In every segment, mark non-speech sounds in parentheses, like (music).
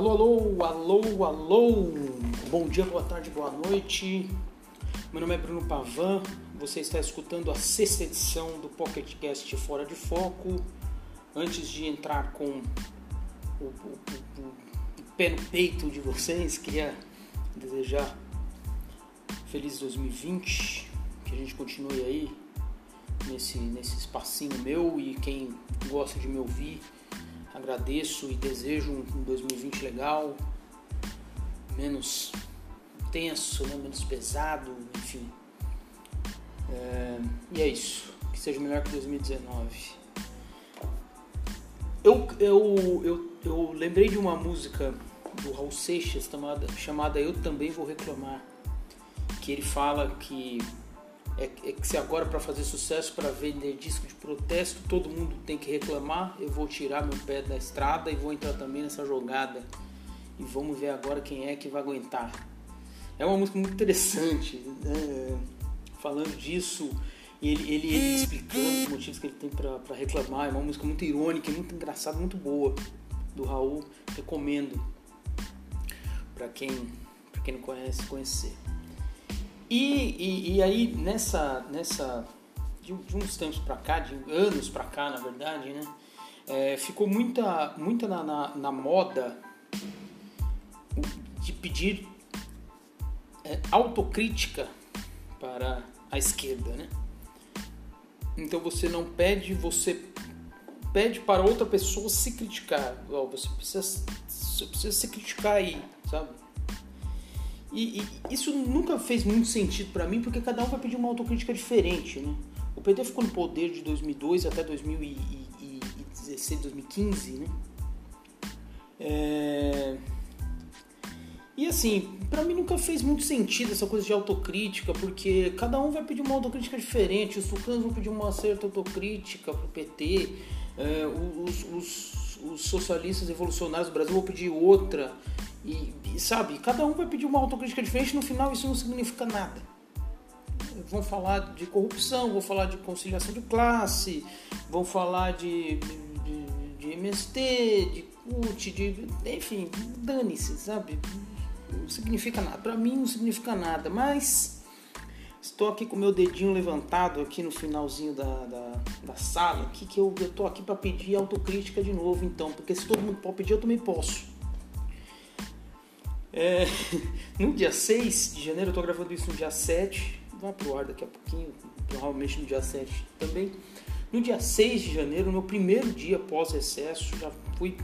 Alô, alô, alô, alô. Bom dia, boa tarde, boa noite. Meu nome é Bruno Pavan. Você está escutando a sexta edição do Pocket Cast Fora de Foco. Antes de entrar com o, o, o, o pé no peito de vocês, queria desejar feliz 2020, que a gente continue aí nesse, nesse espacinho meu e quem gosta de me ouvir, agradeço e desejo um 2020 legal, menos tenso, né? menos pesado, enfim. É, e é isso, que seja melhor que 2019. Eu, eu, eu, eu lembrei de uma música do Raul Seixas chamada, chamada Eu Também Vou Reclamar, que ele fala que é, é que se agora para fazer sucesso, para vender disco de protesto, todo mundo tem que reclamar, eu vou tirar meu pé da estrada e vou entrar também nessa jogada. E vamos ver agora quem é que vai aguentar. É uma música muito interessante, né? falando disso, ele, ele, ele, explicando os motivos que ele tem para reclamar. É uma música muito irônica, muito engraçada, muito boa do Raul. Recomendo para quem, quem não conhece, conhecer. E, e, e aí, nessa, nessa de, de uns tempos para cá, de anos para cá, na verdade, né? É, ficou muita, muita na, na, na, moda de pedir é, autocrítica para a esquerda, né? Então você não pede, você pede para outra pessoa se criticar. Oh, você, precisa, você precisa se criticar aí, sabe? E, e, isso nunca fez muito sentido para mim, porque cada um vai pedir uma autocrítica diferente, né? O PT ficou no poder de 2002 até 2016, 2015, né? É... E assim, para mim nunca fez muito sentido essa coisa de autocrítica, porque cada um vai pedir uma autocrítica diferente. Os tucanos vão pedir uma certa autocrítica pro PT, é, os, os, os socialistas revolucionários do Brasil vão pedir outra. E, e, sabe, cada um vai pedir uma autocrítica diferente, no final isso não significa nada. Vão falar de corrupção, vão falar de conciliação de classe, vão falar de, de, de MST, de CUT, de. Enfim, dane-se, sabe? Não significa nada. Para mim não significa nada, mas estou aqui com meu dedinho levantado aqui no finalzinho da, da, da sala, aqui, que eu, estou aqui para pedir autocrítica de novo, então, porque se todo mundo pode pedir, eu também posso. É, (laughs) no dia 6 de janeiro, eu tô gravando isso no dia 7, vai pro ar daqui a pouquinho, provavelmente no dia 7 também. No dia 6 de janeiro, meu primeiro dia pós-recesso, já fui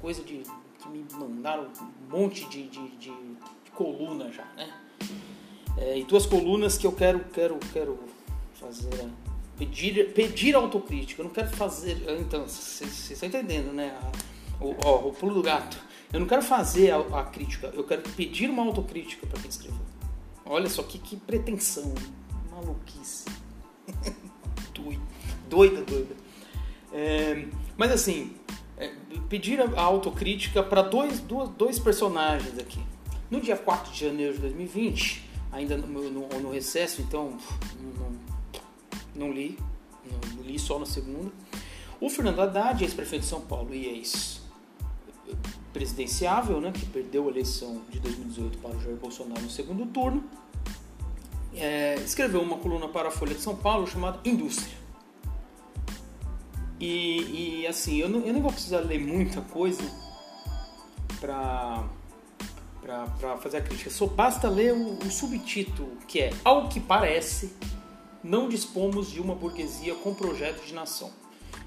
coisa de que me mandaram um monte de, de, de, coluna já, né? É, e duas colunas que eu quero, quero, quero fazer, pedir, pedir autocrítica. Eu não quero fazer, então, vocês estão entendendo, né? O, ó, o pulo do gato. Eu não quero fazer a, a crítica, eu quero pedir uma autocrítica para quem escreveu. Olha só que, que pretensão, maluquice. (laughs) doida, doida. É, mas assim, é, pedir a autocrítica para dois, dois, dois personagens aqui. No dia 4 de janeiro de 2020, ainda no, no, no recesso, então não, não li, não, li só na segunda. O Fernando Haddad, ex-prefeito de São Paulo e ex presidenciável, né, que perdeu a eleição de 2018 para o Jair Bolsonaro no segundo turno, é, escreveu uma coluna para a Folha de São Paulo chamada Indústria. E, e assim, eu não, eu não vou precisar ler muita coisa para para fazer a crítica. Só basta ler o, o, subtítulo, que é Ao que parece, não dispomos de uma burguesia com projeto de nação.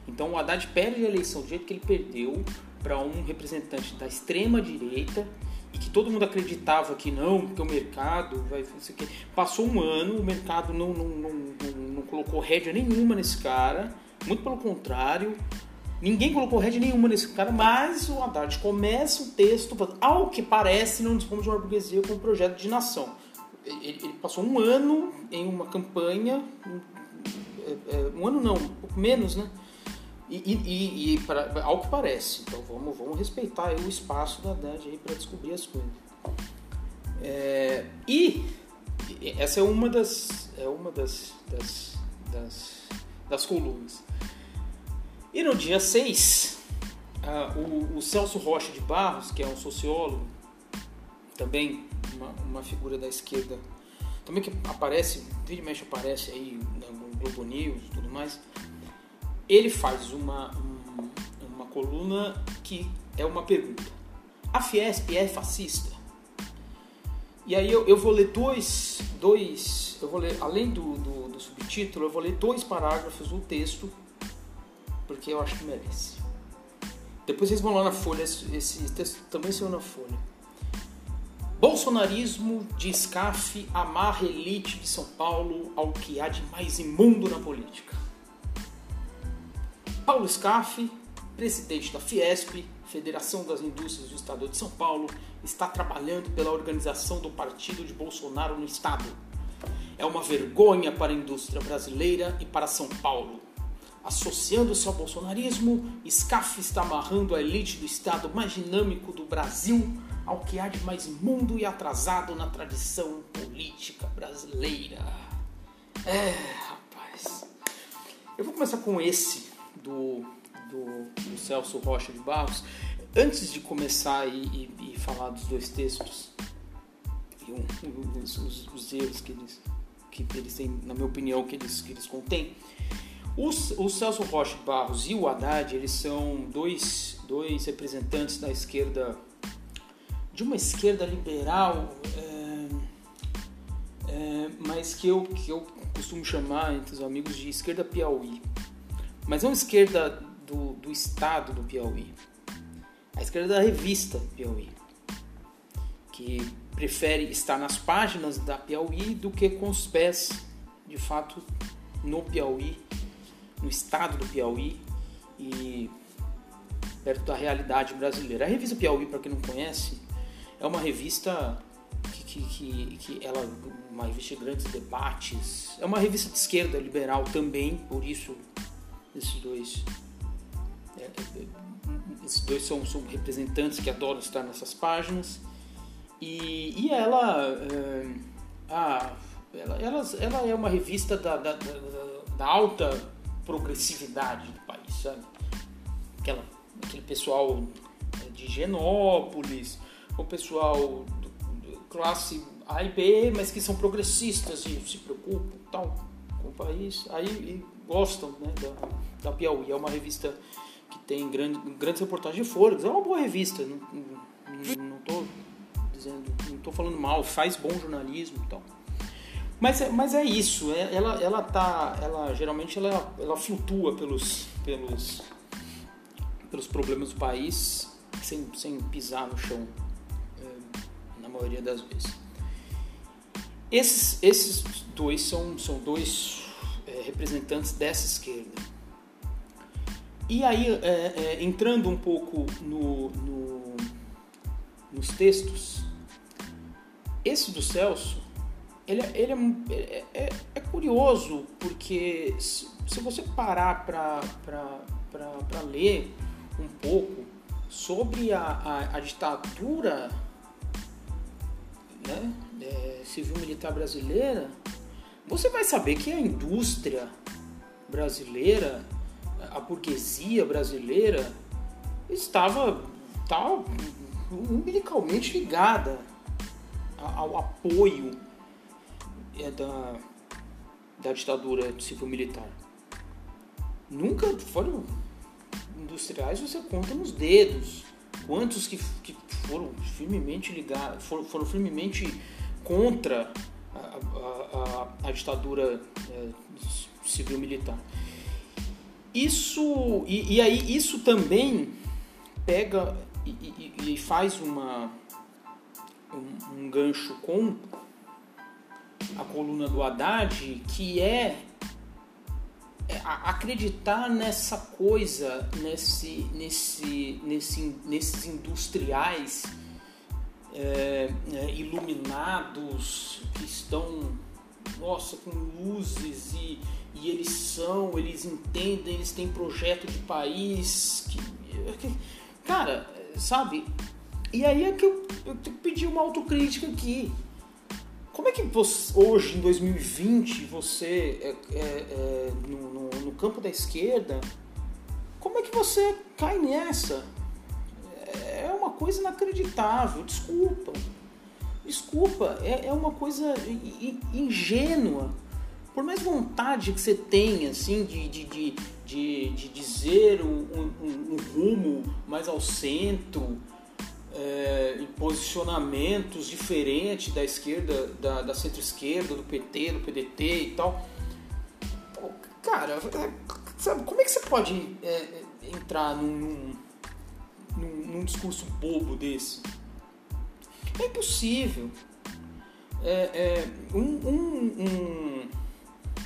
Então o Haddad perde a eleição do jeito que ele perdeu, para um representante da extrema direita e que todo mundo acreditava que não, porque o mercado vai isso aqui. Passou um ano, o mercado não, não, não, não, não colocou rédea nenhuma nesse cara, muito pelo contrário, ninguém colocou rédea nenhuma nesse cara, mas o Haddad começa o texto, ao que parece, não dispomos de uma burguesia com um projeto de nação. Ele, ele passou um ano em uma campanha, um, é, é, um ano não, um pouco menos, né? E, e, e pra, ao que parece, então vamos, vamos respeitar o espaço da Haddad aí para descobrir as coisas. É, e essa é uma das, é uma das, das, das, das colunas. E no dia 6, ah, o, o, Celso Rocha de Barros, que é um sociólogo, também uma, uma figura da esquerda, também que aparece, vídeo mexe aparece aí no Globo News e tudo mais, ele faz uma, uma coluna que é uma pergunta. A Fiesp é fascista? E aí eu, eu vou ler dois, dois, eu vou ler, além do, do, do subtítulo, eu vou ler dois parágrafos do texto, porque eu acho que merece. Depois vocês vão lá na Folha, esse, texto também saiu na Folha. Bolsonarismo de SCAF amarra elite de São Paulo ao que há de mais imundo na política. Paulo Scaff, presidente da Fiesp, Federação das Indústrias do Estado de São Paulo, está trabalhando pela organização do partido de Bolsonaro no Estado. É uma vergonha para a indústria brasileira e para São Paulo. Associando-se ao bolsonarismo, SCAF está amarrando a elite do Estado mais dinâmico do Brasil ao que há de mais imundo e atrasado na tradição política brasileira. É, rapaz. Eu vou começar com esse do do, do Celso Rocha de Barros, antes de começar e, e, e falar dos dois textos e um, os, os, erros que eles, que eles têm, na minha opinião, que eles, que eles contêm, os, o Celso Rocha de Barros e o Haddad, eles são dois, dois representantes da esquerda, de uma esquerda liberal, é, é, mas que eu, que eu costumo chamar entre os amigos de esquerda Piauí. Mas não esquerda do, do estado do Piauí. A esquerda da revista Piauí, que prefere estar nas páginas da Piauí do que com os pés, de fato, no Piauí, no estado do Piauí e perto da realidade brasileira. A revista Piauí, para quem não conhece, é uma revista que, que, que, que ela uma revista de grandes debates, é uma revista de esquerda liberal também, por isso esses dois esses dois são, são, representantes que adoram estar nessas páginas. E, e ela, é, a, ela, ela, ela, é uma revista da, da, da, da, alta progressividade do país, sabe? Aquela, aquele pessoal é, de Genópolis, o pessoal do, do classe A e B, mas que são progressistas e se preocupam tal com o país. Aí gostam né, da, da Piauí. É uma revista que tem grande, grandes reportagens de Folhas. É uma boa revista, não, não, não dizendo, não tô falando mal, faz bom jornalismo e tal. Mas é, mas é isso, é, ela, ela tá, ela geralmente ela, ela flutua pelos, pelos, pelos problemas do país sem, sem pisar no chão, é, na maioria das vezes. Esses, esses dois são, são dois representantes dessa esquerda. E aí, é, é, entrando um pouco no, no, nos textos, esse do Celso, ele, é, ele é, é, é curioso, porque se, se você parar para ler um pouco sobre a, a, a ditadura né, é, civil-militar brasileira, você vai saber que a indústria brasileira a burguesia brasileira estava, estava umbilicalmente ligada ao apoio é, da, da ditadura civil-militar. Nunca foram industriais, você conta nos dedos quantos que, que foram firmemente ligados, foram, foram firmemente contra a, a, a, ditadura é, civil-militar. Isso e, e aí isso também pega e, e, e faz uma um, um, gancho com a coluna do Haddad que é, é acreditar nessa coisa nesse nesse, nesse nesses industriais é, é, iluminados que estão nossa com luzes e e eles são, eles entendem, eles têm projeto de país. Que, que, cara, sabe? E aí é que eu, eu tenho que pedir uma autocrítica aqui. Como é que você, hoje, em 2020, você, é, é, é, no, no, no campo da esquerda, como é que você cai nessa? Coisa inacreditável. Desculpa. Desculpa, é, é uma coisa ingênua. Por mais vontade que você tenha, assim, de, de, de, de, de dizer um, um, um, rumo mais ao centro, é, posicionamentos diferentes da esquerda, da, da centro-esquerda, do PT, do PDT e tal. Pô, cara, é, sabe, como é que você pode é, entrar num, num, num discurso bobo desse? É impossível. É, é, um, um, um,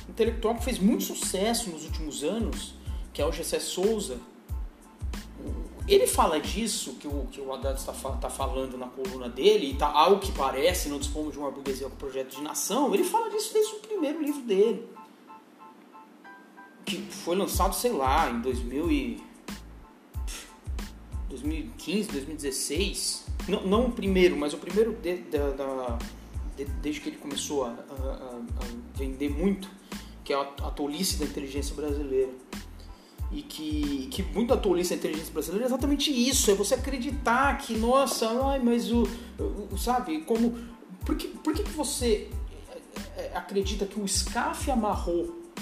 intelectual que fez muito sucesso nos últimos anos, que é o Gessé Souza, ele fala disso, que o, que o Haddad está tá falando na coluna dele, e tá, ao que parece, não dispomos de uma burguesia com projeto de nação, ele fala disso desde o primeiro livro dele. Que foi lançado, sei lá, em 2000 e 2015, 2016. Não, não o primeiro, mas o primeiro de, de, desde que ele começou a, a, a, vender muito, que é a, a tolice da inteligência brasileira. E que, que muito da tolice da inteligência brasileira é exatamente isso, é você acreditar que, nossa, ai, mas o, o sabe, como... Por que, por que você é, é, acredita que o SCAF amarrou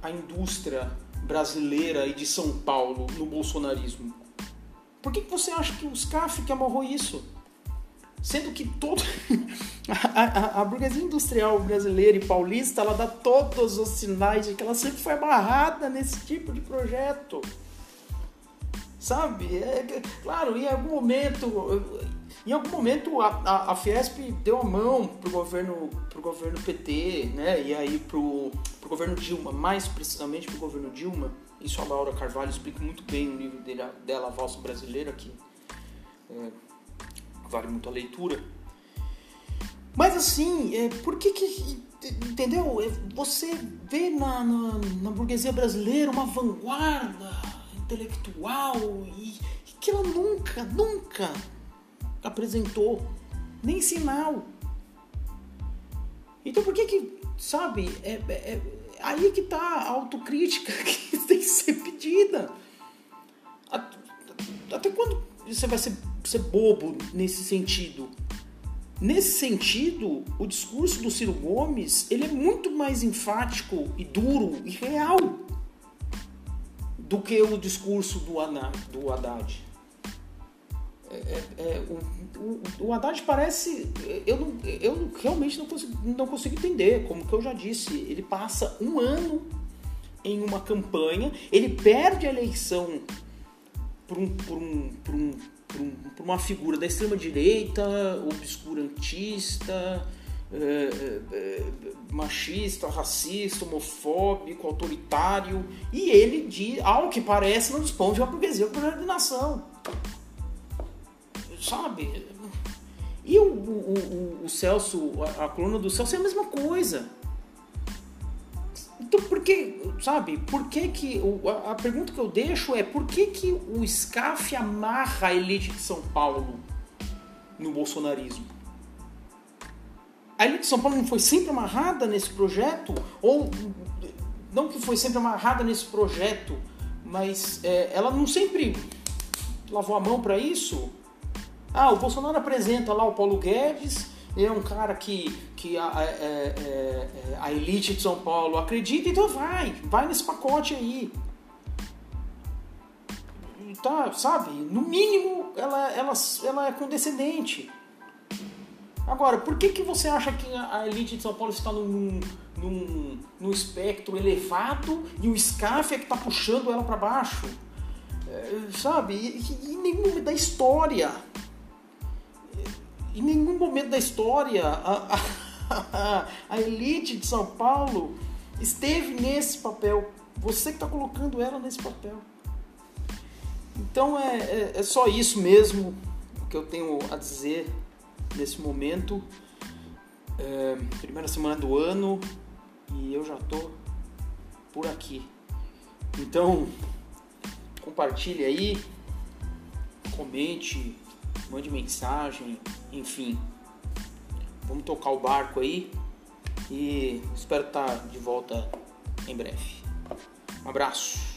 a indústria brasileira e de São Paulo no bolsonarismo? Por que, que você acha que os CAF que amarrou isso? Sendo que todo (laughs) a, a, a, burguesia industrial brasileira e paulista ela dá todos os sinais de que ela sempre foi amarrada nesse tipo de projeto. Sabe? É, claro, em algum momento, em algum momento a, a, a Fiesp deu a mão pro governo, pro governo PT, né? E aí pro, pro governo Dilma, mais precisamente pro governo Dilma isso a Laura Carvalho explica muito bem no livro dele, dela, A Valsa Brasileira, que é, vale muito a leitura. Mas assim, é, por que que. Entendeu? É, você vê na, na, na burguesia brasileira uma vanguarda intelectual e, e que ela nunca, nunca apresentou nem sinal. Então por que que, sabe, é, é, aí que tá a autocrítica (laughs) que tem que ser pedida. Até quando você vai ser, ser bobo nesse sentido? Nesse sentido, o discurso do Ciro Gomes ele é muito mais enfático e duro e real do que o discurso do, do Haddad. É, é, é, o, o, o Haddad parece. Eu, não, eu realmente não consigo, não consigo entender, como que eu já disse. Ele passa um ano em uma campanha, ele perde a eleição por, um, por, um, por, um, por, um, uma figura da extrema-direita, obscurantista, é, é, machista, racista, homofóbico, autoritário, e ele, de, ao que parece, não dispõe de uma burguesia de nação sabe? E o, o, o, o Celso, a, a, coluna do Celso é a mesma coisa. Então, por que, sabe, por que que, a, pergunta que eu deixo é, por que que o SCAF amarra a elite de São Paulo no bolsonarismo? A elite de São Paulo não foi sempre amarrada nesse projeto? Ou, não que foi sempre amarrada nesse projeto, mas é, ela não sempre lavou a mão para isso? Ah, o Bolsonaro apresenta lá o Paulo Guedes, é um cara que, que a, é, é, é, a elite de São Paulo acredita, então vai, vai nesse pacote aí. Tá, sabe? No mínimo ela, ela, ela é condescendente. Agora, por que, que você acha que a elite de São Paulo está num, num, num espectro elevado e o SCAF é que está puxando ela para baixo? É, sabe? E, e nenhum da história em nenhum momento da história a, a, (laughs) a elite de São Paulo esteve nesse papel. Você que está colocando ela nesse papel. Então é, é, é, só isso mesmo que eu tenho a dizer nesse momento. É, primeira semana do ano e eu já tô por aqui. Então compartilhe aí, comente, mande mensagem, enfim. Vamos tocar o barco aí e espero estar de volta em breve. Um abraço.